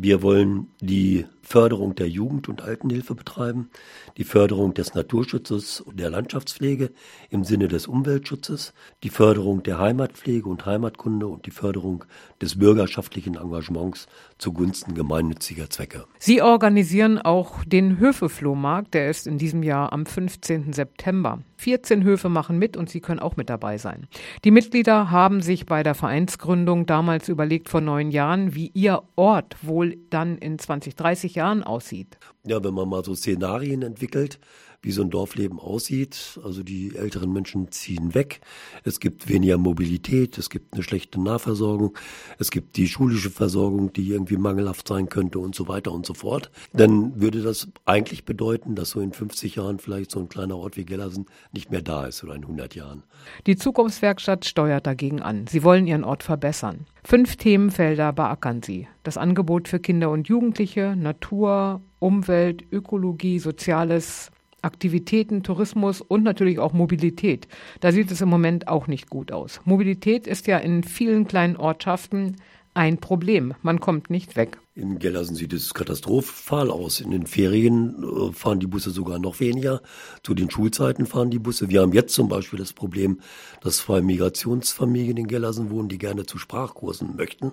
Wir wollen die Förderung der Jugend- und Altenhilfe betreiben, die Förderung des Naturschutzes und der Landschaftspflege im Sinne des Umweltschutzes, die Förderung der Heimatpflege und Heimatkunde und die Förderung des bürgerschaftlichen Engagements zugunsten gemeinnütziger Zwecke. Sie organisieren auch den Höfeflohmarkt, der ist in diesem Jahr am 15. September. 14 Höfe machen mit und Sie können auch mit dabei sein. Die Mitglieder haben sich bei der Vereinsgründung damals überlegt vor neun Jahren, wie ihr Ort wohl dann in 20, 30 Jahren aussieht. Ja, wenn man mal so Szenarien entwickelt, wie so ein Dorfleben aussieht. Also die älteren Menschen ziehen weg. Es gibt weniger Mobilität. Es gibt eine schlechte Nahversorgung. Es gibt die schulische Versorgung, die irgendwie mangelhaft sein könnte und so weiter und so fort. Dann würde das eigentlich bedeuten, dass so in 50 Jahren vielleicht so ein kleiner Ort wie Gellersen nicht mehr da ist oder in 100 Jahren. Die Zukunftswerkstatt steuert dagegen an. Sie wollen ihren Ort verbessern. Fünf Themenfelder beackern sie. Das Angebot für Kinder und Jugendliche, Natur, Umwelt, Ökologie, Soziales, Aktivitäten, Tourismus und natürlich auch Mobilität. Da sieht es im Moment auch nicht gut aus. Mobilität ist ja in vielen kleinen Ortschaften ein Problem. Man kommt nicht weg. In Gellersen sieht es katastrophal aus. In den Ferien äh, fahren die Busse sogar noch weniger. Zu den Schulzeiten fahren die Busse. Wir haben jetzt zum Beispiel das Problem, dass zwei Migrationsfamilien in Gellersen wohnen, die gerne zu Sprachkursen möchten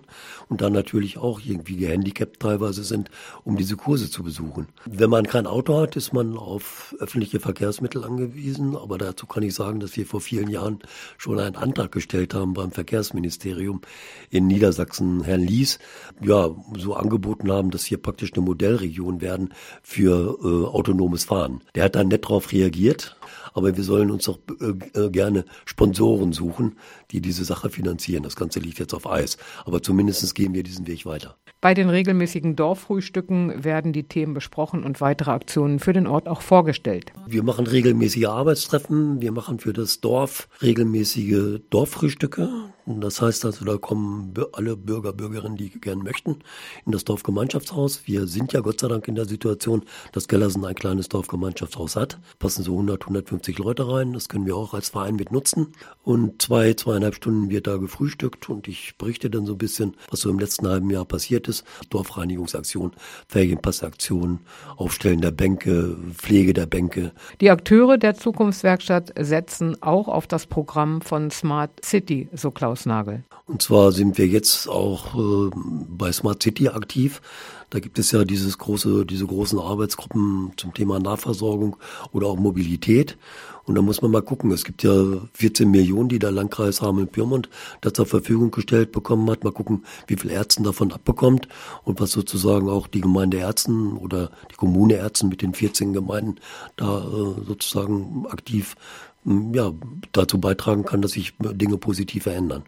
und dann natürlich auch irgendwie gehandicapt teilweise sind, um diese Kurse zu besuchen. Wenn man kein Auto hat, ist man auf öffentliche Verkehrsmittel angewiesen. Aber dazu kann ich sagen, dass wir vor vielen Jahren schon einen Antrag gestellt haben beim Verkehrsministerium in Niedersachsen, Herrn Lies, ja, so angeboten angeboten haben, dass wir praktisch eine Modellregion werden für äh, autonomes Fahren. Der hat dann nett darauf reagiert, aber wir sollen uns doch äh, äh, gerne Sponsoren suchen, die diese Sache finanzieren. Das Ganze liegt jetzt auf Eis, aber zumindest gehen wir diesen Weg weiter. Bei den regelmäßigen Dorffrühstücken werden die Themen besprochen und weitere Aktionen für den Ort auch vorgestellt. Wir machen regelmäßige Arbeitstreffen, wir machen für das Dorf regelmäßige Dorffrühstücke. Das heißt also, da kommen alle Bürger, Bürgerinnen, die gern möchten, in das Dorfgemeinschaftshaus. Wir sind ja Gott sei Dank in der Situation, dass Gellersen ein kleines Dorfgemeinschaftshaus hat. Passen so 100, 150 Leute rein. Das können wir auch als Verein mit nutzen. Und zwei, zweieinhalb Stunden wird da gefrühstückt und ich berichte dann so ein bisschen, was so im letzten halben Jahr passiert ist. Dorfreinigungsaktion, Ferienpassaktion, Aufstellen der Bänke, Pflege der Bänke. Die Akteure der Zukunftswerkstatt setzen auch auf das Programm von Smart City, so Klaus Nagel. Und zwar sind wir jetzt auch äh, bei Smart City aktiv. Da gibt es ja dieses große, diese großen Arbeitsgruppen zum Thema Nahversorgung oder auch Mobilität. Und da muss man mal gucken. Es gibt ja 14 Millionen, die der Landkreis Hameln-Pyrmont da zur Verfügung gestellt bekommen hat. Mal gucken, wie viel Ärzten davon abbekommt und was sozusagen auch die Gemeinde Ärzten oder die Kommune Ärzten mit den 14 Gemeinden da äh, sozusagen aktiv ja, dazu beitragen kann, dass sich Dinge positiv verändern.